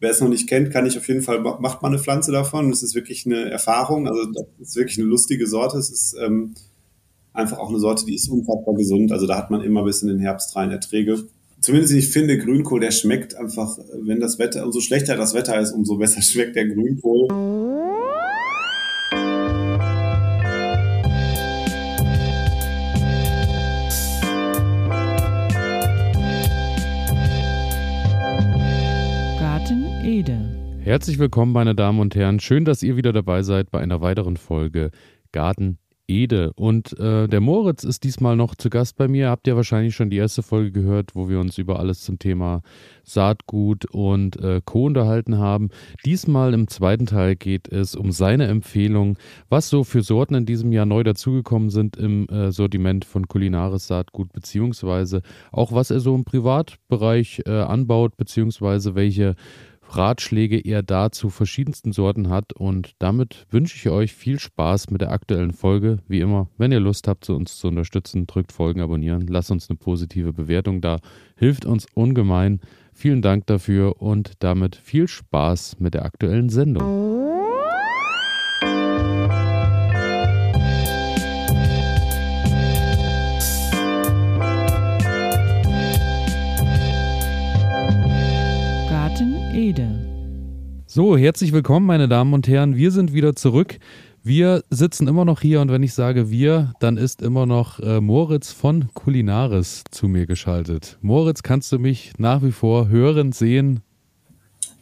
wer es noch nicht kennt, kann ich auf jeden Fall, macht man eine Pflanze davon. Es ist wirklich eine Erfahrung. Also das ist wirklich eine lustige Sorte. Es ist ähm, einfach auch eine Sorte, die ist unfassbar gesund. Also da hat man immer bis in den Herbst rein Erträge. Zumindest ich finde, Grünkohl, der schmeckt einfach, wenn das Wetter, umso schlechter das Wetter ist, umso besser schmeckt der Grünkohl. Herzlich willkommen, meine Damen und Herren. Schön, dass ihr wieder dabei seid bei einer weiteren Folge Garten Ede. Und äh, der Moritz ist diesmal noch zu Gast bei mir. Habt ihr wahrscheinlich schon die erste Folge gehört, wo wir uns über alles zum Thema Saatgut und äh, Co. unterhalten haben. Diesmal im zweiten Teil geht es um seine Empfehlung, was so für Sorten in diesem Jahr neu dazugekommen sind im äh, Sortiment von kulinares Saatgut, beziehungsweise auch was er so im Privatbereich äh, anbaut, beziehungsweise welche Ratschläge er da zu verschiedensten Sorten hat. Und damit wünsche ich euch viel Spaß mit der aktuellen Folge. Wie immer, wenn ihr Lust habt, uns zu unterstützen, drückt Folgen abonnieren, lasst uns eine positive Bewertung da. Hilft uns ungemein. Vielen Dank dafür und damit viel Spaß mit der aktuellen Sendung. So, herzlich willkommen, meine Damen und Herren. Wir sind wieder zurück. Wir sitzen immer noch hier und wenn ich sage wir, dann ist immer noch äh, Moritz von Kulinaris zu mir geschaltet. Moritz, kannst du mich nach wie vor hören, sehen?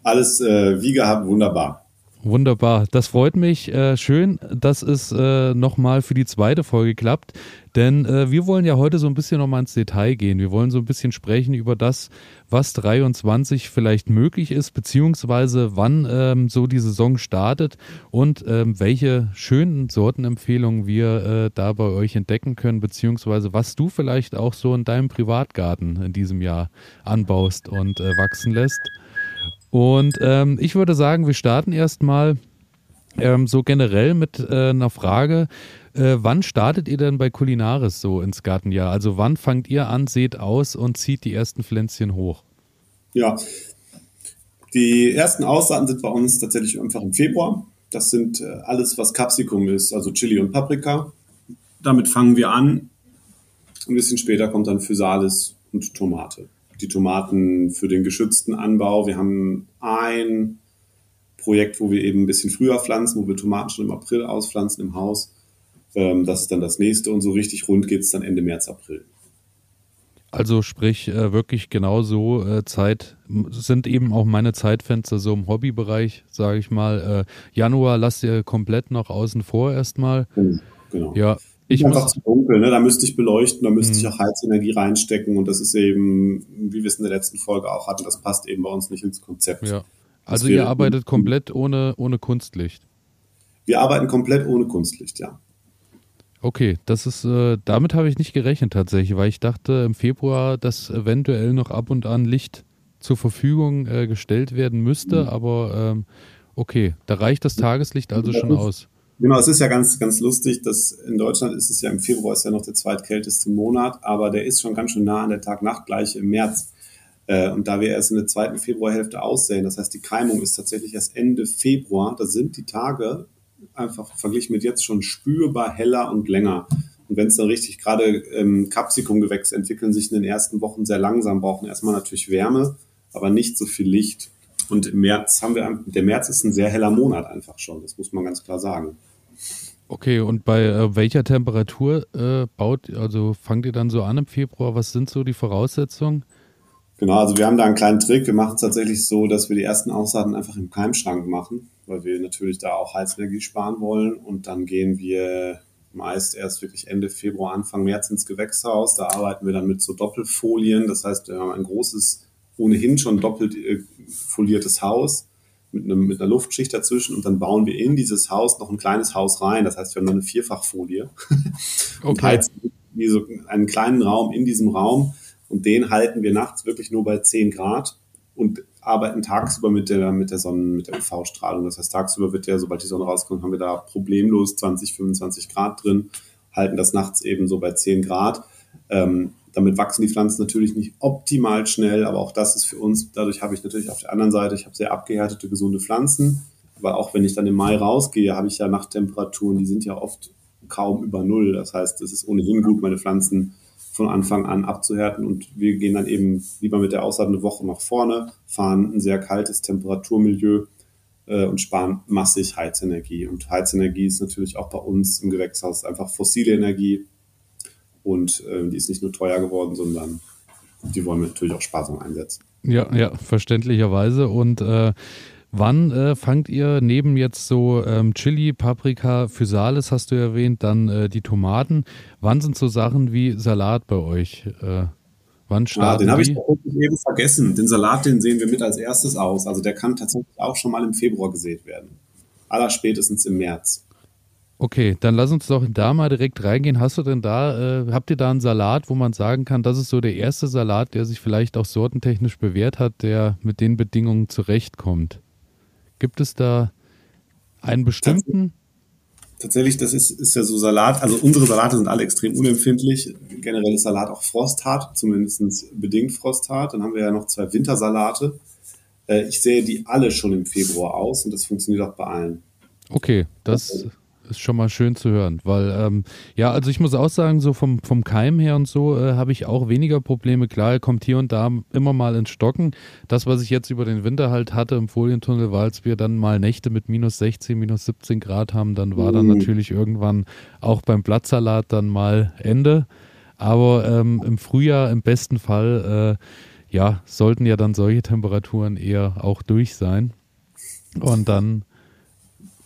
Alles äh, wie gehabt, wunderbar. Wunderbar, das freut mich. Äh, schön, dass es äh, nochmal für die zweite Folge klappt. Denn äh, wir wollen ja heute so ein bisschen nochmal ins Detail gehen. Wir wollen so ein bisschen sprechen über das, was 23 vielleicht möglich ist, beziehungsweise wann ähm, so die Saison startet und ähm, welche schönen Sortenempfehlungen wir äh, da bei euch entdecken können, beziehungsweise was du vielleicht auch so in deinem Privatgarten in diesem Jahr anbaust und äh, wachsen lässt. Und ähm, ich würde sagen, wir starten erstmal ähm, so generell mit äh, einer Frage. Äh, wann startet ihr denn bei Kulinaris so ins Gartenjahr? Also wann fangt ihr an, seht aus und zieht die ersten Pflänzchen hoch? Ja, die ersten Aussaaten sind bei uns tatsächlich einfach im Februar. Das sind äh, alles, was Capsicum ist, also Chili und Paprika. Damit fangen wir an. Ein bisschen später kommt dann Physalis und Tomate. Die Tomaten für den geschützten Anbau. Wir haben ein Projekt, wo wir eben ein bisschen früher pflanzen, wo wir Tomaten schon im April auspflanzen im Haus. Ähm, das ist dann das nächste und so richtig rund geht es dann Ende März, April. Also sprich äh, wirklich genauso äh, Zeit sind eben auch meine Zeitfenster so im Hobbybereich, sage ich mal. Äh, Januar lasst ihr komplett noch außen vor erstmal. Genau. genau. Ja, ich einfach muss, zu dunkel, ne? Da müsste ich beleuchten, da müsste ich mhm. auch Heizenergie reinstecken und das ist eben, wie wir es in der letzten Folge auch hatten, das passt eben bei uns nicht ins Konzept. Ja. Also ihr arbeitet komplett ohne, ohne Kunstlicht. Wir arbeiten komplett ohne Kunstlicht, ja. Okay, das ist, äh, damit habe ich nicht gerechnet tatsächlich, weil ich dachte im Februar, dass eventuell noch ab und an Licht zur Verfügung äh, gestellt werden müsste, mhm. aber ähm, okay, da reicht das Tageslicht also schon aus. Genau, es ist ja ganz, ganz lustig, dass in Deutschland ist es ja im Februar ist ja noch der zweitkälteste Monat, aber der ist schon ganz schön nah an der Tag-Nacht-Gleiche im März. Äh, und da wir erst in der zweiten Februarhälfte aussehen, das heißt, die Keimung ist tatsächlich erst Ende Februar, da sind die Tage einfach verglichen mit jetzt schon spürbar heller und länger. Und wenn es dann richtig gerade ähm, Capsicum-Gewächse entwickeln sich in den ersten Wochen sehr langsam, brauchen erstmal natürlich Wärme, aber nicht so viel Licht. Und im März haben wir, der März ist ein sehr heller Monat einfach schon, das muss man ganz klar sagen. Okay, und bei äh, welcher Temperatur äh, baut, also fangt ihr dann so an im Februar? Was sind so die Voraussetzungen? Genau, also wir haben da einen kleinen Trick. Wir machen es tatsächlich so, dass wir die ersten Aussaaten einfach im Keimschrank machen weil wir natürlich da auch Heizenergie sparen wollen. Und dann gehen wir meist erst wirklich Ende Februar, Anfang März ins Gewächshaus. Da arbeiten wir dann mit so Doppelfolien. Das heißt, wir haben ein großes, ohnehin schon doppelt äh, foliertes Haus mit, einem, mit einer Luftschicht dazwischen und dann bauen wir in dieses Haus noch ein kleines Haus rein. Das heißt, wir haben dann eine Vierfachfolie okay. und heizen wie so einen kleinen Raum in diesem Raum und den halten wir nachts wirklich nur bei 10 Grad und arbeiten tagsüber mit der, mit der Sonne, mit der UV-Strahlung. Das heißt, tagsüber wird der, sobald die Sonne rauskommt, haben wir da problemlos 20, 25 Grad drin, halten das nachts eben so bei 10 Grad. Ähm, Damit wachsen die Pflanzen natürlich nicht optimal schnell, aber auch das ist für uns, dadurch habe ich natürlich auf der anderen Seite, ich habe sehr abgehärtete, gesunde Pflanzen. Aber auch wenn ich dann im Mai rausgehe, habe ich ja Nachttemperaturen, die sind ja oft kaum über Null. Das heißt, es ist ohnehin gut, meine Pflanzen von Anfang an abzuhärten und wir gehen dann eben lieber mit der Aussaat eine Woche nach vorne, fahren ein sehr kaltes Temperaturmilieu äh, und sparen massig Heizenergie. Und Heizenergie ist natürlich auch bei uns im Gewächshaus einfach fossile Energie und äh, die ist nicht nur teuer geworden, sondern die wollen wir natürlich auch sparsam einsetzen. Ja, ja, verständlicherweise. Und äh, Wann äh, fangt ihr neben jetzt so ähm, Chili, Paprika, Physalis hast du erwähnt, dann äh, die Tomaten, wann sind so Sachen wie Salat bei euch? Äh, wann ah, starten ah, Den habe ich eben vergessen. Den Salat, den sehen wir mit als erstes aus. Also der kann tatsächlich auch schon mal im Februar gesät werden. Allerspätestens im März. Okay, dann lass uns doch da mal direkt reingehen. Hast du denn da, äh, habt ihr da einen Salat, wo man sagen kann, das ist so der erste Salat, der sich vielleicht auch sortentechnisch bewährt hat, der mit den Bedingungen zurechtkommt? Gibt es da einen bestimmten? Tatsächlich, das ist, ist ja so Salat. Also unsere Salate sind alle extrem unempfindlich. Generell ist Salat auch frosthart, zumindest bedingt frosthart. Dann haben wir ja noch zwei Wintersalate. Äh, ich sehe die alle schon im Februar aus und das funktioniert auch bei allen. Okay, das ist schon mal schön zu hören, weil ähm, ja, also ich muss auch sagen, so vom, vom Keim her und so äh, habe ich auch weniger Probleme. Klar, er kommt hier und da immer mal ins Stocken. Das, was ich jetzt über den Winter halt hatte im Folientunnel, war, als wir dann mal Nächte mit minus 16, minus 17 Grad haben, dann war dann mhm. natürlich irgendwann auch beim Blattsalat dann mal Ende. Aber ähm, im Frühjahr im besten Fall, äh, ja, sollten ja dann solche Temperaturen eher auch durch sein. Und dann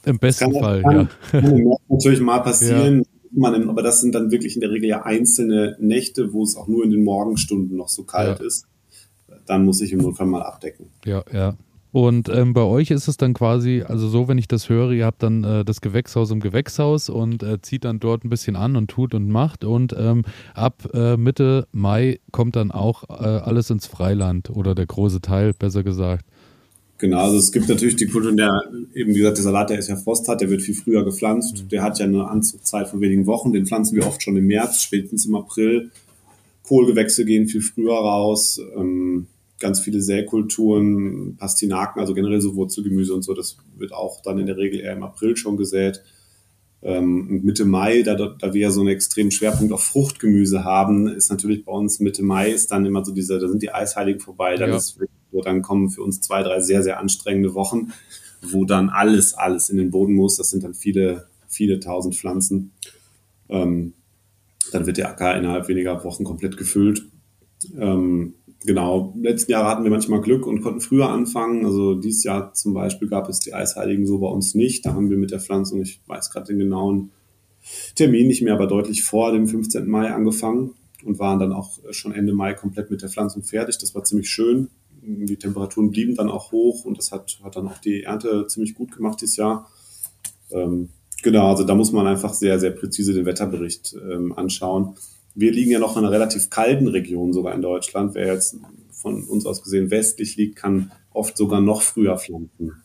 im besten kann, Fall, kann, ja. Kann natürlich mal passieren. Ja. Man, aber das sind dann wirklich in der Regel ja einzelne Nächte, wo es auch nur in den Morgenstunden noch so kalt ja. ist. Dann muss ich im Notfall mal abdecken. Ja, ja. Und ähm, bei euch ist es dann quasi, also so, wenn ich das höre, ihr habt dann äh, das Gewächshaus im Gewächshaus und äh, zieht dann dort ein bisschen an und tut und macht. Und ähm, ab äh, Mitte Mai kommt dann auch äh, alles ins Freiland oder der große Teil, besser gesagt. Genau, also es gibt natürlich die Kultur, der eben wie gesagt, der Salat, der ist ja Frosthart, der wird viel früher gepflanzt. Mhm. Der hat ja eine Anzugzeit von wenigen Wochen. Den pflanzen wir oft schon im März, spätestens im April. Kohlgewächse gehen viel früher raus. Ähm, ganz viele Säkulturen, Pastinaken, also generell so Wurzelgemüse und so, das wird auch dann in der Regel eher im April schon gesät. Ähm, Mitte Mai, da, da wir ja so einen extremen Schwerpunkt auf Fruchtgemüse haben, ist natürlich bei uns Mitte Mai ist dann immer so diese, da sind die Eisheiligen vorbei, dann ja. ist so, dann kommen für uns zwei, drei sehr, sehr anstrengende Wochen, wo dann alles, alles in den Boden muss. Das sind dann viele, viele tausend Pflanzen. Ähm, dann wird der Acker innerhalb weniger Wochen komplett gefüllt. Ähm, genau, letzten Jahre hatten wir manchmal Glück und konnten früher anfangen. Also dieses Jahr zum Beispiel gab es die Eisheiligen so bei uns nicht. Da haben wir mit der Pflanzung, ich weiß gerade den genauen Termin nicht mehr, aber deutlich vor dem 15. Mai angefangen und waren dann auch schon Ende Mai komplett mit der Pflanzung fertig. Das war ziemlich schön die Temperaturen blieben dann auch hoch und das hat, hat dann auch die Ernte ziemlich gut gemacht dieses Jahr. Ähm, genau, also da muss man einfach sehr, sehr präzise den Wetterbericht ähm, anschauen. Wir liegen ja noch in einer relativ kalten Region sogar in Deutschland. Wer jetzt von uns aus gesehen westlich liegt, kann oft sogar noch früher pflanzen.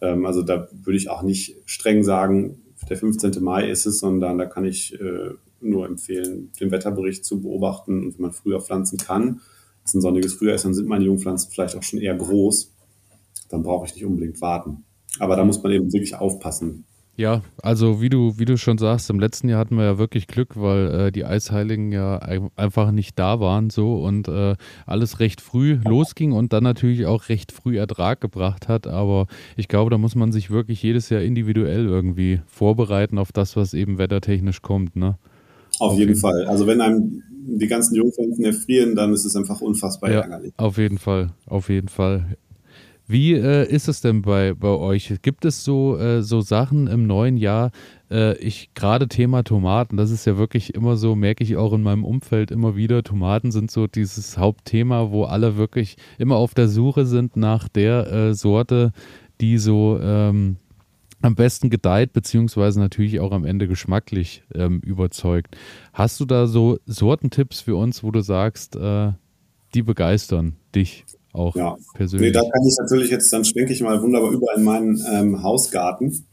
Ähm, also da würde ich auch nicht streng sagen, der 15. Mai ist es, sondern da kann ich äh, nur empfehlen, den Wetterbericht zu beobachten und wenn man früher pflanzen kann, es ein sonniges Frühjahr ist, dann sind meine Jungpflanzen vielleicht auch schon eher groß. Dann brauche ich nicht unbedingt warten. Aber da muss man eben wirklich aufpassen. Ja, also wie du, wie du schon sagst, im letzten Jahr hatten wir ja wirklich Glück, weil äh, die Eisheiligen ja einfach nicht da waren so und äh, alles recht früh losging und dann natürlich auch recht früh Ertrag gebracht hat. Aber ich glaube, da muss man sich wirklich jedes Jahr individuell irgendwie vorbereiten auf das, was eben wettertechnisch kommt, ne? Auf jeden Fall. Also wenn einem die ganzen Jungpflanzen erfrieren, dann ist es einfach unfassbar ja, ärgerlich. Auf jeden Fall, auf jeden Fall. Wie äh, ist es denn bei, bei euch? Gibt es so, äh, so Sachen im neuen Jahr? Äh, ich gerade Thema Tomaten, das ist ja wirklich immer so, merke ich auch in meinem Umfeld immer wieder. Tomaten sind so dieses Hauptthema, wo alle wirklich immer auf der Suche sind nach der äh, Sorte, die so ähm, am besten gedeiht, beziehungsweise natürlich auch am Ende geschmacklich ähm, überzeugt. Hast du da so Sortentipps für uns, wo du sagst, äh, die begeistern dich auch ja. persönlich? Nee, da kann ich natürlich jetzt, dann schwenke ich mal wunderbar über in meinen ähm, Hausgarten.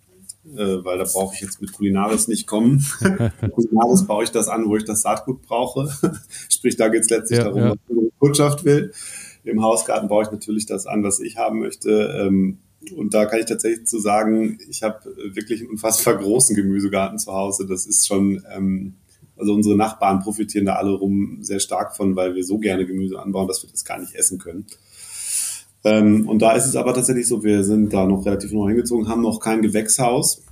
äh, weil da brauche ich jetzt mit Kulinaris nicht kommen. Kulinaris baue ich das an, wo ich das Saatgut brauche. Sprich, da geht es letztlich ja, darum, ja. was die Kundschaft will. Im Hausgarten baue ich natürlich das an, was ich haben möchte. Ähm, und da kann ich tatsächlich zu sagen, ich habe wirklich einen unfassbar großen Gemüsegarten zu Hause. Das ist schon, ähm, also unsere Nachbarn profitieren da alle rum sehr stark von, weil wir so gerne Gemüse anbauen, dass wir das gar nicht essen können. Ähm, und da ist es aber tatsächlich so, wir sind da noch relativ neu hingezogen, haben noch kein Gewächshaus.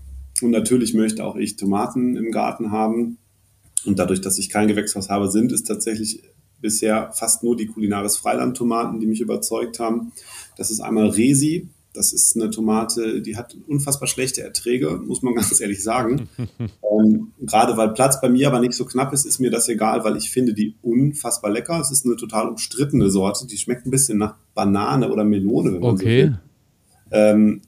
Und natürlich möchte auch ich Tomaten im Garten haben. Und dadurch, dass ich kein Gewächshaus habe, sind es tatsächlich bisher fast nur die Kulinaris Freiland-Tomaten, die mich überzeugt haben. Das ist einmal Resi, das ist eine Tomate, die hat unfassbar schlechte Erträge, muss man ganz ehrlich sagen. ähm, gerade weil Platz bei mir aber nicht so knapp ist, ist mir das egal, weil ich finde die unfassbar lecker. Es ist eine total umstrittene Sorte, die schmeckt ein bisschen nach Banane oder Melone. Wenn man okay. So ähm,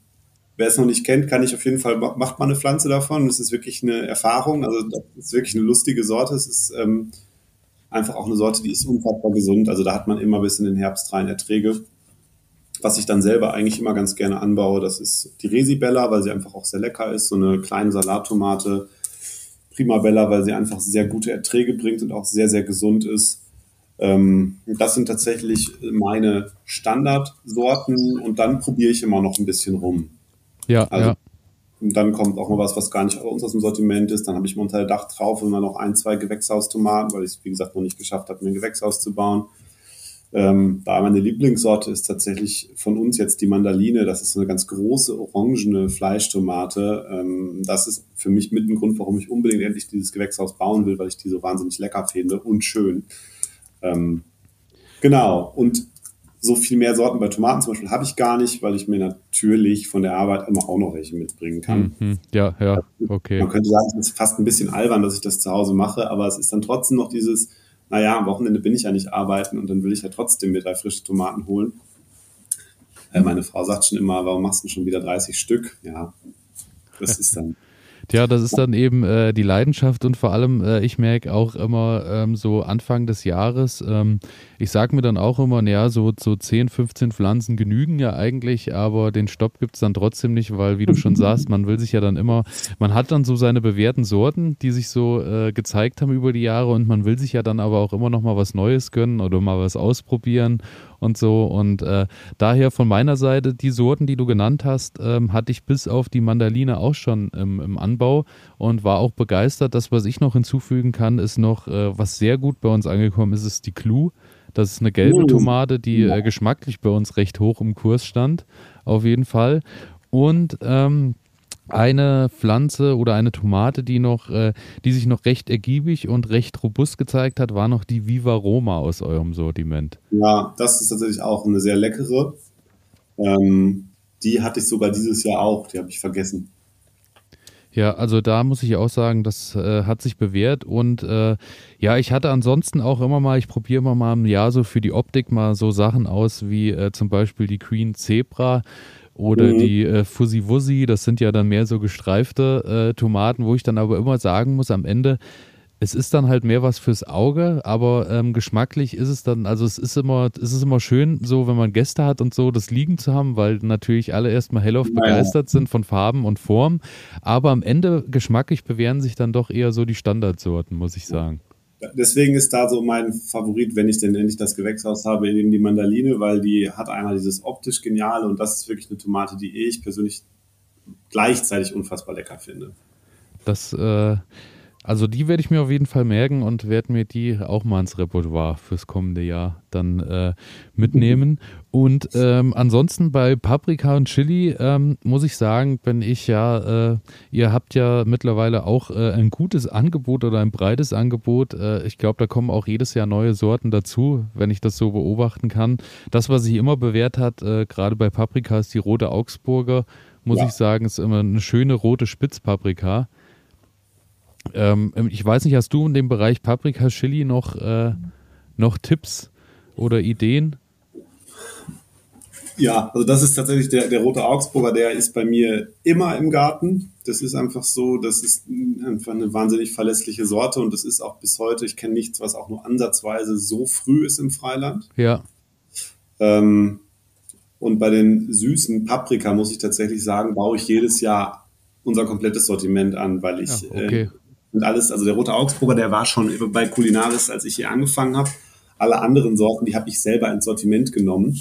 wer es noch nicht kennt, kann ich auf jeden Fall, macht man eine Pflanze davon. Das ist wirklich eine Erfahrung. Also das ist wirklich eine lustige Sorte. Es ist ähm, einfach auch eine Sorte, die ist unfassbar gesund. Also da hat man immer bis in den Herbst rein Erträge was ich dann selber eigentlich immer ganz gerne anbaue, das ist die Resibella, weil sie einfach auch sehr lecker ist, so eine kleine Salattomate. Primabella, weil sie einfach sehr gute Erträge bringt und auch sehr, sehr gesund ist. Ähm, das sind tatsächlich meine Standardsorten und dann probiere ich immer noch ein bisschen rum. Ja, also, ja. Und dann kommt auch mal was, was gar nicht bei uns aus dem Sortiment ist. Dann habe ich mal unter Dach drauf immer noch ein, zwei Gewächshaustomaten, weil ich es, wie gesagt, noch nicht geschafft habe, mir ein Gewächshaus zu bauen. Ähm, da meine Lieblingssorte ist tatsächlich von uns jetzt die Mandaline. Das ist eine ganz große orangene Fleischtomate. Ähm, das ist für mich mit ein Grund, warum ich unbedingt endlich dieses Gewächshaus bauen will, weil ich die so wahnsinnig lecker finde und schön. Ähm, genau. Und so viel mehr Sorten bei Tomaten zum Beispiel habe ich gar nicht, weil ich mir natürlich von der Arbeit immer auch noch welche mitbringen kann. Mhm. Ja, ja, okay. Man könnte sagen, es ist fast ein bisschen albern, dass ich das zu Hause mache, aber es ist dann trotzdem noch dieses, naja, am Wochenende bin ich ja nicht arbeiten und dann will ich ja trotzdem mir drei frische Tomaten holen. Äh, meine Frau sagt schon immer, warum machst du schon wieder 30 Stück? Ja, das ist dann. Ja, das ist dann eben äh, die Leidenschaft und vor allem, äh, ich merke auch immer ähm, so Anfang des Jahres, ähm, ich sage mir dann auch immer, naja, so, so 10, 15 Pflanzen genügen ja eigentlich, aber den Stopp gibt es dann trotzdem nicht, weil, wie du schon sagst, man will sich ja dann immer, man hat dann so seine bewährten Sorten, die sich so äh, gezeigt haben über die Jahre und man will sich ja dann aber auch immer noch mal was Neues gönnen oder mal was ausprobieren und so. Und äh, daher von meiner Seite, die Sorten, die du genannt hast, ähm, hatte ich bis auf die Mandaline auch schon im, im, Anbau und war auch begeistert. Das, was ich noch hinzufügen kann, ist noch, äh, was sehr gut bei uns angekommen ist, ist die Clue. Das ist eine gelbe Tomate, die äh, geschmacklich bei uns recht hoch im Kurs stand, auf jeden Fall. Und ähm, eine Pflanze oder eine Tomate, die noch, äh, die sich noch recht ergiebig und recht robust gezeigt hat, war noch die Viva Roma aus eurem Sortiment. Ja, das ist tatsächlich auch eine sehr leckere. Ähm, die hatte ich sogar dieses Jahr auch, die habe ich vergessen. Ja, also da muss ich auch sagen, das äh, hat sich bewährt und äh, ja, ich hatte ansonsten auch immer mal, ich probiere immer mal im Jahr so für die Optik mal so Sachen aus wie äh, zum Beispiel die Queen Zebra oder mhm. die äh, Fuzzy Wuzzy, das sind ja dann mehr so gestreifte äh, Tomaten, wo ich dann aber immer sagen muss, am Ende, es ist dann halt mehr was fürs Auge, aber ähm, geschmacklich ist es dann, also es ist immer, es ist immer schön, so wenn man Gäste hat und so, das liegen zu haben, weil natürlich alle erstmal hellauf naja. begeistert sind von Farben und Form. Aber am Ende geschmacklich bewähren sich dann doch eher so die Standardsorten, muss ich sagen deswegen ist da so mein Favorit, wenn ich denn endlich das Gewächshaus habe, eben die Mandaline, weil die hat einmal dieses optisch Geniale und das ist wirklich eine Tomate, die ich persönlich gleichzeitig unfassbar lecker finde. Das äh, also die werde ich mir auf jeden Fall merken und werde mir die auch mal ins Repertoire fürs kommende Jahr dann äh, mitnehmen. Und ähm, ansonsten bei Paprika und Chili ähm, muss ich sagen, wenn ich ja, äh, ihr habt ja mittlerweile auch äh, ein gutes Angebot oder ein breites Angebot. Äh, ich glaube, da kommen auch jedes Jahr neue Sorten dazu, wenn ich das so beobachten kann. Das, was sich immer bewährt hat, äh, gerade bei Paprika, ist die rote Augsburger. Muss ja. ich sagen, ist immer eine schöne rote Spitzpaprika. Ähm, ähm, ich weiß nicht, hast du in dem Bereich Paprika, Chili noch, äh, noch Tipps oder Ideen? Ja, also das ist tatsächlich der, der rote Augsburger, der ist bei mir immer im Garten. Das ist einfach so, das ist einfach eine wahnsinnig verlässliche Sorte und das ist auch bis heute, ich kenne nichts, was auch nur ansatzweise so früh ist im Freiland. Ja. Ähm, und bei den süßen Paprika muss ich tatsächlich sagen, baue ich jedes Jahr unser komplettes Sortiment an, weil ich ja, okay. äh, und alles, also der rote Augsburger, der war schon bei Kulinaris, als ich hier angefangen habe. Alle anderen Sorten, die habe ich selber ins Sortiment genommen,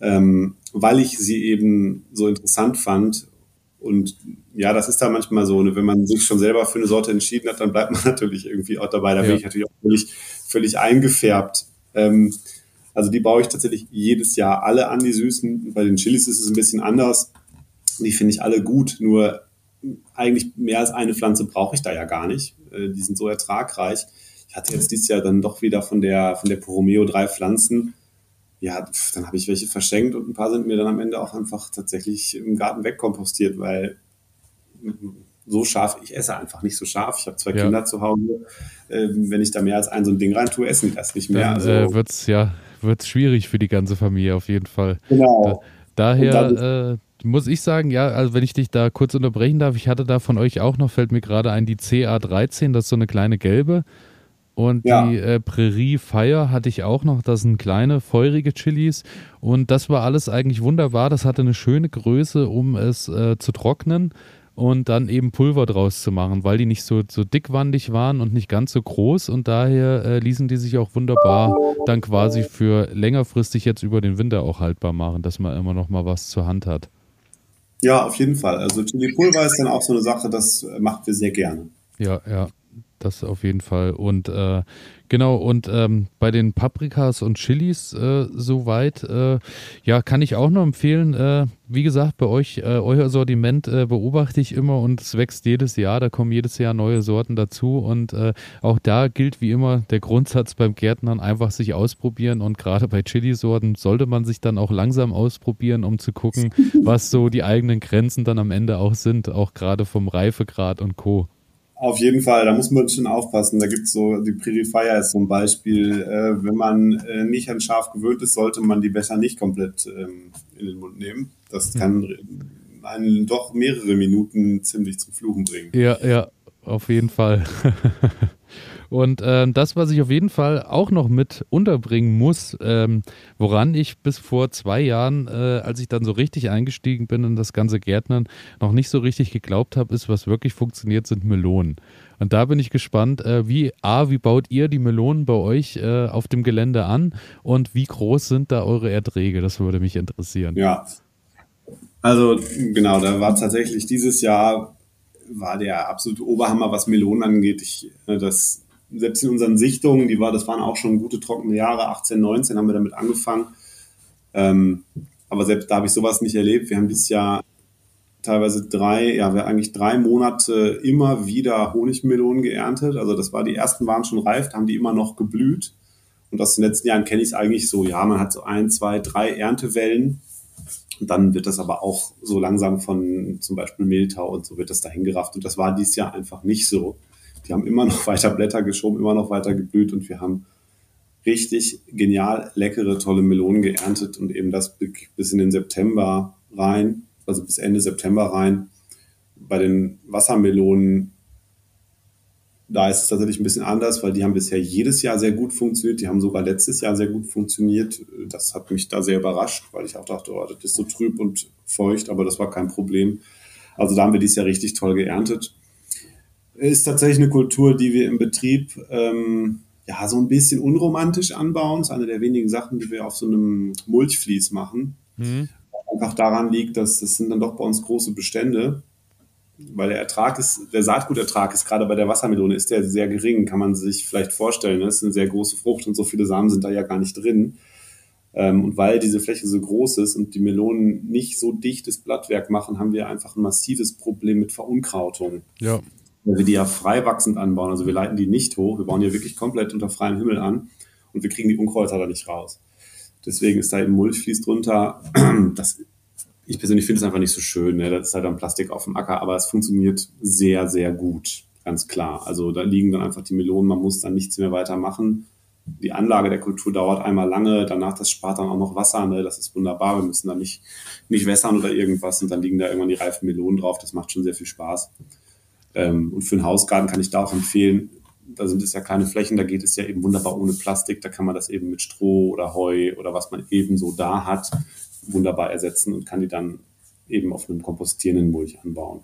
ähm, weil ich sie eben so interessant fand. Und ja, das ist da manchmal so, ne, wenn man sich schon selber für eine Sorte entschieden hat, dann bleibt man natürlich irgendwie auch dabei. Da ja. bin ich natürlich auch völlig, völlig eingefärbt. Ähm, also die baue ich tatsächlich jedes Jahr alle an, die Süßen. Bei den Chilis ist es ein bisschen anders. Die finde ich alle gut, nur eigentlich mehr als eine Pflanze brauche ich da ja gar nicht. Äh, die sind so ertragreich. Ich hatte jetzt dieses Jahr dann doch wieder von der, von der Poromeo drei Pflanzen. Ja, dann habe ich welche verschenkt und ein paar sind mir dann am Ende auch einfach tatsächlich im Garten wegkompostiert, weil so scharf, ich esse einfach nicht so scharf. Ich habe zwei ja. Kinder zu Hause. Ähm, wenn ich da mehr als ein so ein Ding rein tue, essen die das nicht mehr. Dann also, äh, wird es ja wird's schwierig für die ganze Familie auf jeden Fall. Genau. Da, daher muss ich sagen, ja, also wenn ich dich da kurz unterbrechen darf, ich hatte da von euch auch noch, fällt mir gerade ein, die CA13, das ist so eine kleine gelbe. Und ja. die äh, Prärie Fire hatte ich auch noch, das sind kleine, feurige Chilis. Und das war alles eigentlich wunderbar. Das hatte eine schöne Größe, um es äh, zu trocknen und dann eben Pulver draus zu machen, weil die nicht so, so dickwandig waren und nicht ganz so groß. Und daher äh, ließen die sich auch wunderbar dann quasi für längerfristig jetzt über den Winter auch haltbar machen, dass man immer noch mal was zur Hand hat. Ja, auf jeden Fall. Also Chili Pulver ist dann auch so eine Sache, das machen wir sehr gerne. Ja, ja, das auf jeden Fall. Und äh, Genau, und ähm, bei den Paprikas und Chilis äh, soweit, äh, ja, kann ich auch nur empfehlen, äh, wie gesagt, bei euch, äh, euer Sortiment äh, beobachte ich immer und es wächst jedes Jahr, da kommen jedes Jahr neue Sorten dazu und auch da gilt wie immer der Grundsatz beim Gärtnern, einfach sich ausprobieren und gerade bei Chilisorten sollte man sich dann auch langsam ausprobieren, um zu gucken, was so die eigenen Grenzen dann am Ende auch sind, auch gerade vom Reifegrad und Co. Auf jeden Fall, da muss man schon aufpassen. Da gibt's so, die Fire ist so ein Beispiel. Äh, wenn man äh, nicht an Schaf gewöhnt ist, sollte man die besser nicht komplett ähm, in den Mund nehmen. Das hm. kann einen doch mehrere Minuten ziemlich zum Fluchen bringen. Ja, ja, auf jeden Fall. Und äh, das, was ich auf jeden Fall auch noch mit unterbringen muss, ähm, woran ich bis vor zwei Jahren, äh, als ich dann so richtig eingestiegen bin in das ganze Gärtnern, noch nicht so richtig geglaubt habe, ist, was wirklich funktioniert, sind Melonen. Und da bin ich gespannt, äh, wie A, wie baut ihr die Melonen bei euch äh, auf dem Gelände an und wie groß sind da eure Erträge? Das würde mich interessieren. Ja. Also genau, da war tatsächlich dieses Jahr war der absolute Oberhammer, was Melonen angeht. Ich, äh, das selbst in unseren Sichtungen, die war, das waren auch schon gute trockene Jahre, 18, 19 haben wir damit angefangen. Ähm, aber selbst da habe ich sowas nicht erlebt. Wir haben dieses Jahr teilweise drei, ja, wir eigentlich drei Monate immer wieder Honigmelonen geerntet. Also das war, die ersten waren schon reif, da haben die immer noch geblüht. Und aus den letzten Jahren kenne ich es eigentlich so, ja, man hat so ein, zwei, drei Erntewellen. Und dann wird das aber auch so langsam von zum Beispiel Mehltau und so wird das dahin gerafft. Und das war dieses Jahr einfach nicht so. Die haben immer noch weiter Blätter geschoben, immer noch weiter geblüht und wir haben richtig genial leckere, tolle Melonen geerntet und eben das bis in den September rein, also bis Ende September rein. Bei den Wassermelonen, da ist es tatsächlich ein bisschen anders, weil die haben bisher jedes Jahr sehr gut funktioniert. Die haben sogar letztes Jahr sehr gut funktioniert. Das hat mich da sehr überrascht, weil ich auch dachte, oh, das ist so trüb und feucht, aber das war kein Problem. Also da haben wir dieses Jahr richtig toll geerntet ist tatsächlich eine Kultur, die wir im Betrieb ähm, ja so ein bisschen unromantisch anbauen. Das ist eine der wenigen Sachen, die wir auf so einem Mulchflies machen. Mhm. Einfach daran liegt, dass das sind dann doch bei uns große Bestände, weil der Ertrag ist, der Saatgutertrag ist gerade bei der Wassermelone ist der sehr gering, kann man sich vielleicht vorstellen. Das ist eine sehr große Frucht und so viele Samen sind da ja gar nicht drin. Ähm, und weil diese Fläche so groß ist und die Melonen nicht so dichtes Blattwerk machen, haben wir einfach ein massives Problem mit Verunkrautung. Ja weil wir die ja frei wachsend anbauen. Also wir leiten die nicht hoch, wir bauen die wirklich komplett unter freiem Himmel an und wir kriegen die Unkräuter da nicht raus. Deswegen ist da eben Mulchflies drunter. Das, ich persönlich finde es einfach nicht so schön. Ne? Das ist halt dann Plastik auf dem Acker, aber es funktioniert sehr, sehr gut, ganz klar. Also da liegen dann einfach die Melonen, man muss dann nichts mehr weitermachen. Die Anlage der Kultur dauert einmal lange, danach das spart dann auch noch Wasser, ne? das ist wunderbar. Wir müssen da nicht, nicht wässern oder irgendwas und dann liegen da irgendwann die reifen Melonen drauf. Das macht schon sehr viel Spaß. Ähm, und für einen Hausgarten kann ich da auch empfehlen, da sind es ja keine Flächen, da geht es ja eben wunderbar ohne Plastik, da kann man das eben mit Stroh oder Heu oder was man eben so da hat, wunderbar ersetzen und kann die dann eben auf einem kompostierenden Mulch anbauen.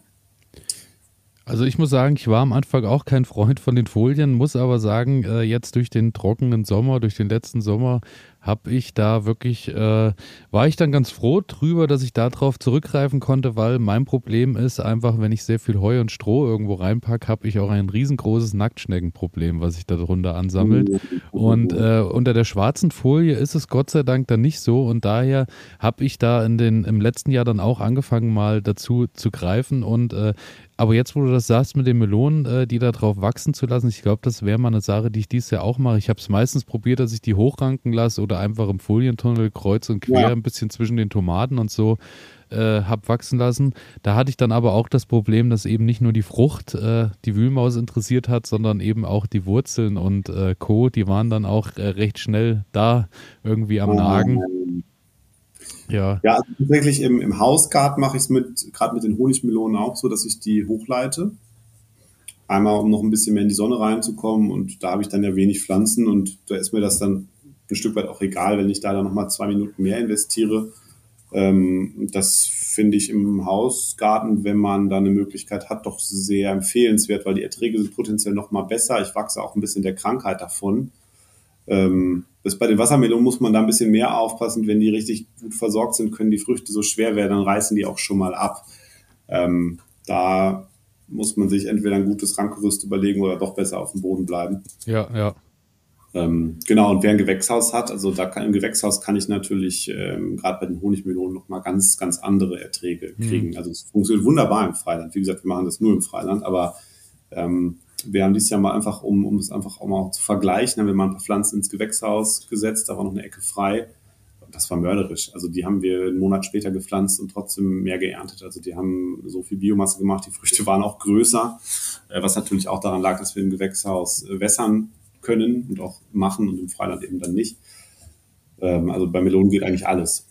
Also ich muss sagen, ich war am Anfang auch kein Freund von den Folien, muss aber sagen, äh, jetzt durch den trockenen Sommer, durch den letzten Sommer, habe ich da wirklich, äh, war ich dann ganz froh drüber, dass ich darauf zurückgreifen konnte, weil mein Problem ist einfach, wenn ich sehr viel Heu und Stroh irgendwo reinpacke, habe ich auch ein riesengroßes Nacktschneckenproblem, was sich darunter ansammelt. Und äh, unter der schwarzen Folie ist es Gott sei Dank dann nicht so. Und daher habe ich da in den, im letzten Jahr dann auch angefangen, mal dazu zu greifen. Und äh, aber jetzt, wo du das sagst mit den Melonen, äh, die da drauf wachsen zu lassen, ich glaube, das wäre mal eine Sache, die ich dieses Jahr auch mache. Ich habe es meistens probiert, dass ich die hochranken lasse oder einfach im Folientunnel kreuz und quer ja. ein bisschen zwischen den Tomaten und so äh, habe wachsen lassen. Da hatte ich dann aber auch das Problem, dass eben nicht nur die Frucht äh, die Wühlmaus interessiert hat, sondern eben auch die Wurzeln und äh, Co. Die waren dann auch äh, recht schnell da irgendwie am oh, Nagen. Ja. Ja, also tatsächlich im, im Hausgarten mache ich es mit, gerade mit den Honigmelonen auch so, dass ich die hochleite. Einmal, um noch ein bisschen mehr in die Sonne reinzukommen und da habe ich dann ja wenig Pflanzen und da ist mir das dann ein Stück weit auch egal, wenn ich da dann nochmal zwei Minuten mehr investiere. Ähm, das finde ich im Hausgarten, wenn man da eine Möglichkeit hat, doch sehr empfehlenswert, weil die Erträge sind potenziell nochmal besser. Ich wachse auch ein bisschen der Krankheit davon. Ähm, das bei den Wassermelonen muss man da ein bisschen mehr aufpassen. Wenn die richtig gut versorgt sind, können die Früchte so schwer werden, dann reißen die auch schon mal ab. Ähm, da muss man sich entweder ein gutes Rankgerüst überlegen oder doch besser auf dem Boden bleiben. Ja, ja. Ähm, genau, und wer ein Gewächshaus hat, also da kann, im Gewächshaus kann ich natürlich ähm, gerade bei den Honigmelonen nochmal ganz, ganz andere Erträge mhm. kriegen. Mhm. Also es funktioniert wunderbar im Freiland. Wie gesagt, wir machen das nur im Freiland, aber ähm, wir haben dieses Jahr mal einfach, um, um es einfach auch mal zu vergleichen, haben wir mal ein paar Pflanzen ins Gewächshaus gesetzt, da war noch eine Ecke frei. Das war mörderisch. Also die haben wir einen Monat später gepflanzt und trotzdem mehr geerntet. Also die haben so viel Biomasse gemacht, die Früchte waren auch größer, äh, was natürlich auch daran lag, dass wir im Gewächshaus äh, wässern können und auch machen und im Freiland eben dann nicht. Ähm, also bei Melonen geht eigentlich alles.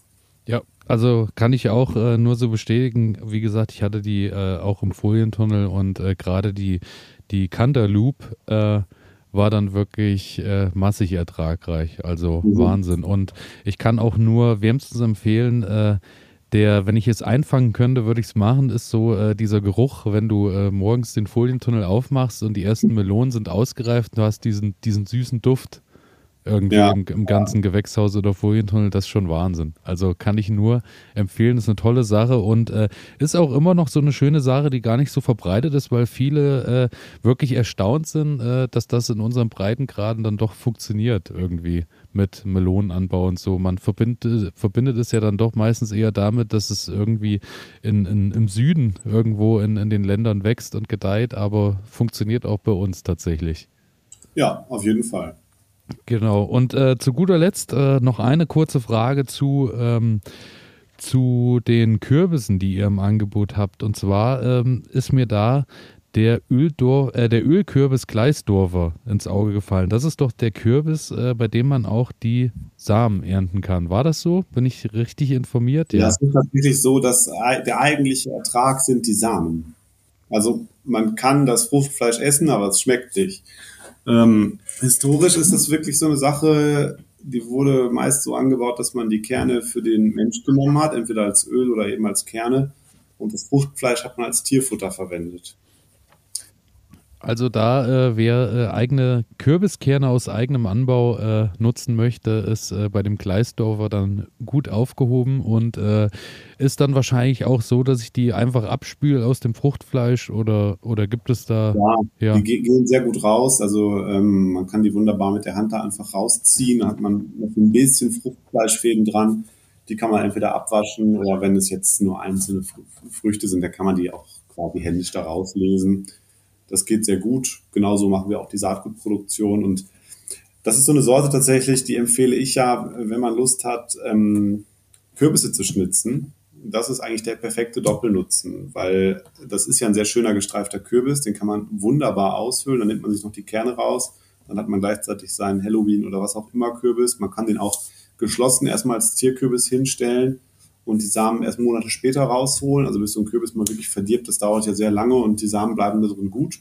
Ja, also kann ich auch äh, nur so bestätigen. Wie gesagt, ich hatte die auch im Folientunnel und gerade die, die Cantaloupe äh, war dann wirklich äh, massig ertragreich. Also mhm. Wahnsinn. Und ich kann auch nur wärmstens empfehlen, äh, der, wenn ich es einfangen könnte, würde ich es machen, ist so äh, dieser Geruch, wenn du äh, morgens den Folientunnel aufmachst und die ersten Melonen sind ausgereift, du hast diesen, diesen süßen Duft irgendwie ja. im, im, ganzen Gewächshaus oder Folientunnel, das ist schon Wahnsinn. Also kann ich nur empfehlen, ist eine tolle Sache und äh, ist auch immer noch so eine schöne Sache, die gar nicht so verbreitet ist, weil viele äh, wirklich erstaunt sind, äh, dass das in unseren Breitengraden dann doch funktioniert irgendwie mit Melonenanbau und so. Man verbindet, verbindet es ja dann doch meistens eher damit, dass es irgendwie in, in, im Süden irgendwo in, in den Ländern wächst und gedeiht, aber funktioniert auch bei uns tatsächlich. Ja, auf jeden Fall. Genau. Und äh, zu guter Letzt äh, noch eine kurze Frage zu, ähm, zu den Kürbissen, die ihr im Angebot habt. Und zwar ähm, ist mir da der, Öldor äh, der Ölkürbis Gleisdorfer ins Auge gefallen. Das ist doch der Kürbis, äh, bei dem man auch die Samen ernten kann. War das so? Bin ich richtig informiert? Ja, ja es ist tatsächlich so, dass der eigentliche Ertrag sind die Samen. Also man kann das Fruchtfleisch essen, aber es schmeckt nicht. Ähm, historisch ist das wirklich so eine Sache, die wurde meist so angebaut, dass man die Kerne für den Mensch genommen hat, entweder als Öl oder eben als Kerne. Und das Fruchtfleisch hat man als Tierfutter verwendet. Also da, äh, wer äh, eigene Kürbiskerne aus eigenem Anbau äh, nutzen möchte, ist äh, bei dem Gleisdorfer dann gut aufgehoben und äh, ist dann wahrscheinlich auch so, dass ich die einfach abspüle aus dem Fruchtfleisch oder, oder gibt es da... Ja, ja. die gehen sehr gut raus. Also ähm, man kann die wunderbar mit der Hand da einfach rausziehen. Da hat man noch ein bisschen Fruchtfleischfäden dran. Die kann man entweder abwaschen oder wenn es jetzt nur einzelne Früchte sind, dann kann man die auch quasi händisch da rauslesen. Das geht sehr gut. Genauso machen wir auch die Saatgutproduktion. Und das ist so eine Sorte tatsächlich, die empfehle ich ja, wenn man Lust hat, ähm, Kürbisse zu schnitzen. Das ist eigentlich der perfekte Doppelnutzen, weil das ist ja ein sehr schöner gestreifter Kürbis, den kann man wunderbar ausfüllen, dann nimmt man sich noch die Kerne raus, dann hat man gleichzeitig seinen Halloween oder was auch immer Kürbis. Man kann den auch geschlossen erstmal als Zierkürbis hinstellen und die Samen erst Monate später rausholen. Also bis so ein Kürbis mal wirklich verdirbt, das dauert ja sehr lange und die Samen bleiben da drin gut.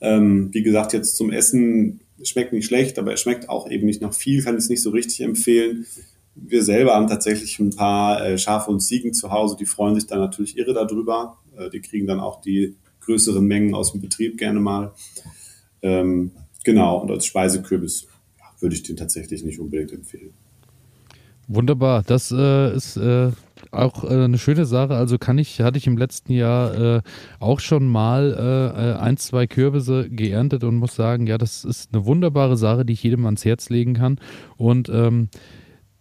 Ähm, wie gesagt, jetzt zum Essen schmeckt nicht schlecht, aber er schmeckt auch eben nicht nach viel, kann ich es nicht so richtig empfehlen. wir selber haben tatsächlich ein paar äh, Schafe und Ziegen zu Hause, die freuen sich dann natürlich irre darüber. Äh, die kriegen dann auch die größeren Mengen aus dem Betrieb gerne mal. Ähm, genau, und als Speisekürbis würde ich den tatsächlich nicht unbedingt empfehlen. Wunderbar, das äh, ist äh, auch äh, eine schöne Sache. Also kann ich, hatte ich im letzten Jahr äh, auch schon mal äh, äh, ein, zwei Kürbisse geerntet und muss sagen, ja, das ist eine wunderbare Sache, die ich jedem ans Herz legen kann. Und ähm,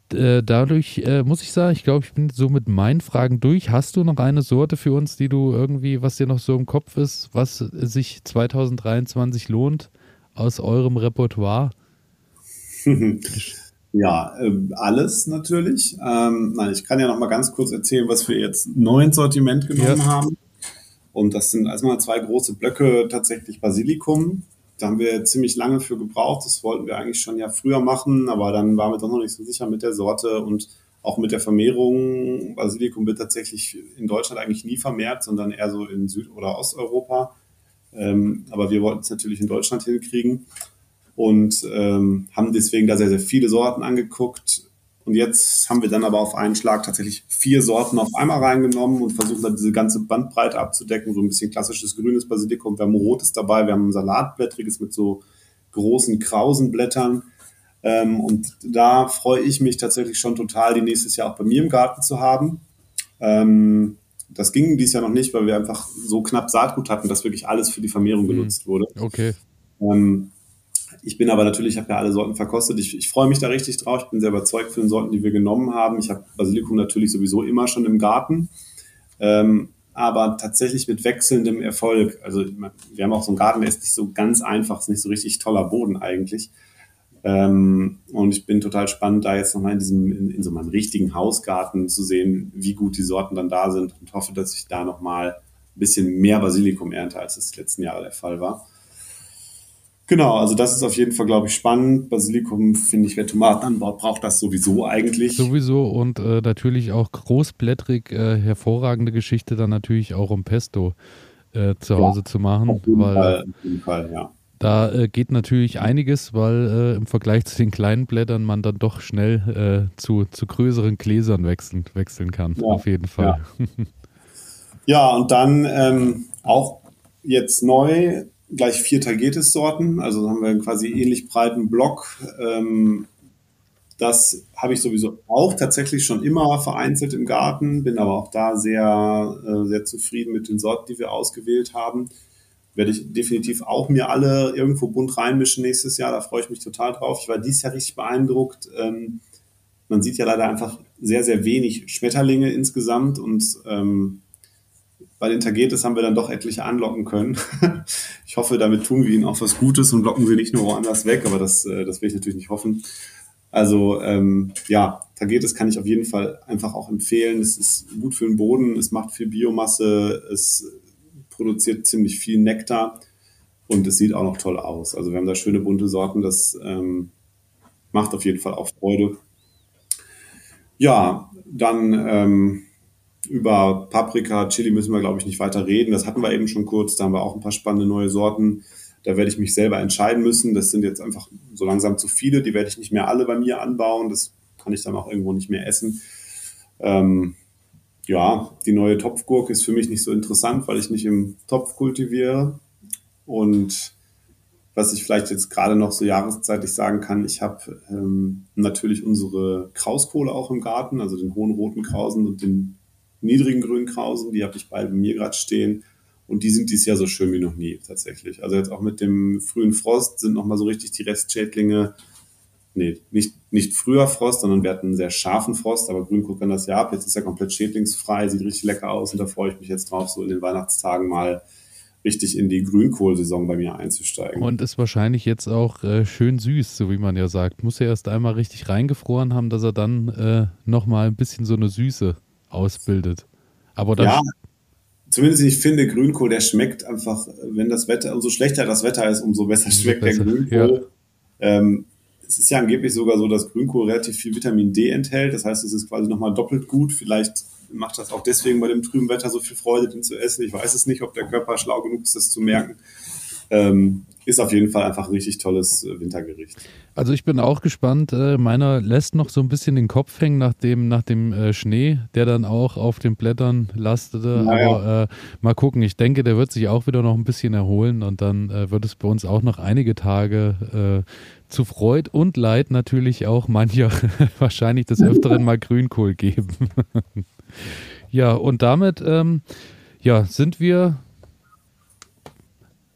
dadurch muss ich sagen, ich glaube, ich bin so mit meinen Fragen durch. Hast du noch eine Sorte für uns, die du irgendwie, was dir noch so im Kopf ist, was sich 2023 lohnt aus eurem Repertoire? Ja, äh, alles natürlich. Ähm, nein, ich kann ja noch mal ganz kurz erzählen, was wir jetzt neu ins Sortiment genommen ja. haben. Und das sind erstmal zwei große Blöcke tatsächlich Basilikum. Da haben wir ziemlich lange für gebraucht. Das wollten wir eigentlich schon ja früher machen, aber dann waren wir doch noch nicht so sicher mit der Sorte und auch mit der Vermehrung. Basilikum wird tatsächlich in Deutschland eigentlich nie vermehrt, sondern eher so in Süd- oder Osteuropa. Ähm, aber wir wollten es natürlich in Deutschland hinkriegen und ähm, haben deswegen da sehr, sehr viele Sorten angeguckt. Und jetzt haben wir dann aber auf einen Schlag tatsächlich vier Sorten auf einmal reingenommen und versuchen dann diese ganze Bandbreite abzudecken. So ein bisschen klassisches grünes Basilikum. Wir haben rotes dabei, wir haben ein Salatblättriges mit so großen krausen Blättern. Ähm, und da freue ich mich tatsächlich schon total, die nächstes Jahr auch bei mir im Garten zu haben. Ähm, das ging dieses Jahr noch nicht, weil wir einfach so knapp Saatgut hatten, dass wirklich alles für die Vermehrung mhm. genutzt wurde. Okay. Ähm, ich bin aber natürlich, ich habe ja alle Sorten verkostet. Ich, ich freue mich da richtig drauf. Ich bin sehr überzeugt von den Sorten, die wir genommen haben. Ich habe Basilikum natürlich sowieso immer schon im Garten. Ähm, aber tatsächlich mit wechselndem Erfolg. Also wir haben auch so einen Garten, der ist nicht so ganz einfach, ist nicht so richtig toller Boden eigentlich. Ähm, und ich bin total spannend, da jetzt nochmal in diesem, in, in, so meinem richtigen Hausgarten zu sehen, wie gut die Sorten dann da sind und hoffe, dass ich da nochmal ein bisschen mehr Basilikum ernte, als es die letzten Jahre der Fall war. Genau, also das ist auf jeden Fall, glaube ich, spannend. Basilikum, finde ich, wer Tomaten anbaut, braucht das sowieso eigentlich. Sowieso und äh, natürlich auch großblättrig, äh, hervorragende Geschichte dann natürlich auch um Pesto äh, zu Hause ja, zu machen. Auf jeden weil Fall, auf jeden Fall, ja. Da äh, geht natürlich einiges, weil äh, im Vergleich zu den kleinen Blättern man dann doch schnell äh, zu, zu größeren Gläsern wechseln, wechseln kann. Ja, auf jeden Fall. Ja, ja und dann ähm, auch jetzt neu gleich vier Tagetes-Sorten, also haben wir einen quasi ähnlich breiten Block. Ähm, das habe ich sowieso auch tatsächlich schon immer vereinzelt im Garten, bin aber auch da sehr, äh, sehr zufrieden mit den Sorten, die wir ausgewählt haben. Werde ich definitiv auch mir alle irgendwo bunt reinmischen nächstes Jahr, da freue ich mich total drauf. Ich war dieses Jahr richtig beeindruckt. Ähm, man sieht ja leider einfach sehr, sehr wenig Schmetterlinge insgesamt und ähm, bei den Tagetes haben wir dann doch etliche anlocken können. ich hoffe, damit tun wir ihnen auch was Gutes und locken sie nicht nur woanders weg, aber das, äh, das will ich natürlich nicht hoffen. Also ähm, ja, Tagetes kann ich auf jeden Fall einfach auch empfehlen. Es ist gut für den Boden, es macht viel Biomasse, es produziert ziemlich viel Nektar und es sieht auch noch toll aus. Also wir haben da schöne bunte Sorten, das ähm, macht auf jeden Fall auch Freude. Ja, dann ähm, über Paprika, Chili müssen wir, glaube ich, nicht weiter reden. Das hatten wir eben schon kurz. Da haben wir auch ein paar spannende neue Sorten. Da werde ich mich selber entscheiden müssen. Das sind jetzt einfach so langsam zu viele. Die werde ich nicht mehr alle bei mir anbauen. Das kann ich dann auch irgendwo nicht mehr essen. Ähm, ja, die neue Topfgurke ist für mich nicht so interessant, weil ich nicht im Topf kultiviere. Und was ich vielleicht jetzt gerade noch so jahreszeitlich sagen kann, ich habe ähm, natürlich unsere Krauskohle auch im Garten, also den hohen roten Krausen und den niedrigen Grünkrausen, die habe ich bei mir gerade stehen. Und die sind dieses Jahr so schön wie noch nie tatsächlich. Also jetzt auch mit dem frühen Frost sind nochmal so richtig die Restschädlinge, nee, nicht, nicht früher Frost, sondern wir hatten einen sehr scharfen Frost, aber grün gucken das Jahr ab. Jetzt ist er komplett schädlingsfrei, sieht richtig lecker aus und da freue ich mich jetzt drauf, so in den Weihnachtstagen mal richtig in die Grünkohlsaison bei mir einzusteigen. Und ist wahrscheinlich jetzt auch äh, schön süß, so wie man ja sagt. Muss ja erst einmal richtig reingefroren haben, dass er dann äh, nochmal ein bisschen so eine Süße ausbildet. Aber dann ja, zumindest ich finde, Grünkohl, der schmeckt einfach, wenn das Wetter, umso schlechter das Wetter ist, umso besser schmeckt besser, der Grünkohl. Ja. Ähm, es ist ja angeblich sogar so, dass Grünkohl relativ viel Vitamin D enthält. Das heißt, es ist quasi nochmal doppelt gut. Vielleicht macht das auch deswegen bei dem trüben Wetter so viel Freude, den zu essen. Ich weiß es nicht, ob der Körper schlau genug ist, das zu merken. Ähm, ist auf jeden Fall einfach ein richtig tolles äh, Wintergericht. Also ich bin auch gespannt. Äh, meiner lässt noch so ein bisschen den Kopf hängen nach dem, nach dem äh, Schnee, der dann auch auf den Blättern lastete. Naja. Aber äh, mal gucken. Ich denke, der wird sich auch wieder noch ein bisschen erholen und dann äh, wird es bei uns auch noch einige Tage äh, zu Freud und Leid natürlich auch mancher wahrscheinlich des Öfteren mal Grünkohl geben. ja, und damit ähm, ja, sind wir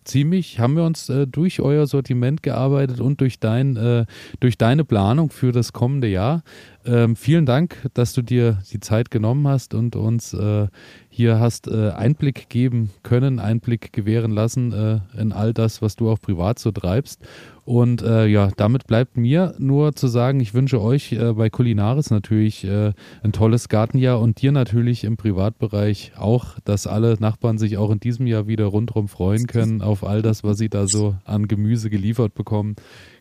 ziemlich, haben wir uns äh, durch euer Sortiment gearbeitet und durch, dein, äh, durch deine Planung für das kommende Jahr. Ähm, vielen Dank, dass du dir die Zeit genommen hast und uns äh, hier hast äh, Einblick geben können, Einblick gewähren lassen äh, in all das, was du auch privat so treibst. Und äh, ja, damit bleibt mir nur zu sagen, ich wünsche euch äh, bei Kulinaris natürlich äh, ein tolles Gartenjahr und dir natürlich im Privatbereich auch, dass alle Nachbarn sich auch in diesem Jahr wieder rundherum freuen können auf all das, was sie da so an Gemüse geliefert bekommen.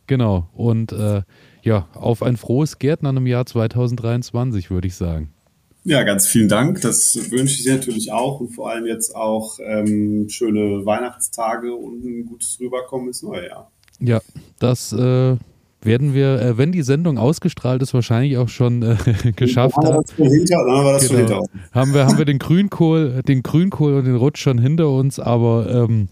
Genau. Und äh, ja, auf ein frohes Gärtnern im Jahr 2023, würde ich sagen. Ja, ganz vielen Dank. Das wünsche ich dir natürlich auch und vor allem jetzt auch ähm, schöne Weihnachtstage und ein gutes Rüberkommen ins neue Jahr. Ja, das äh, werden wir, äh, wenn die Sendung ausgestrahlt ist, wahrscheinlich auch schon äh, geschafft haben. Hinter, wir genau. haben wir haben wir den Grünkohl, den Grünkohl und den Rutsch schon hinter uns, aber ähm,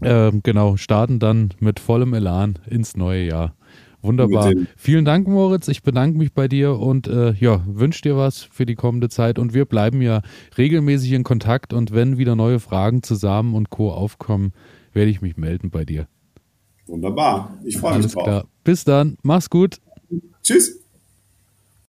äh, genau starten dann mit vollem Elan ins neue Jahr. Wunderbar. Vielen Dank, Moritz. Ich bedanke mich bei dir und äh, ja, wünsche dir was für die kommende Zeit. Und wir bleiben ja regelmäßig in Kontakt. Und wenn wieder neue Fragen zusammen und Co. aufkommen, werde ich mich melden bei dir. Wunderbar. Ich freue mich drauf. Klar. Bis dann. Mach's gut. Tschüss.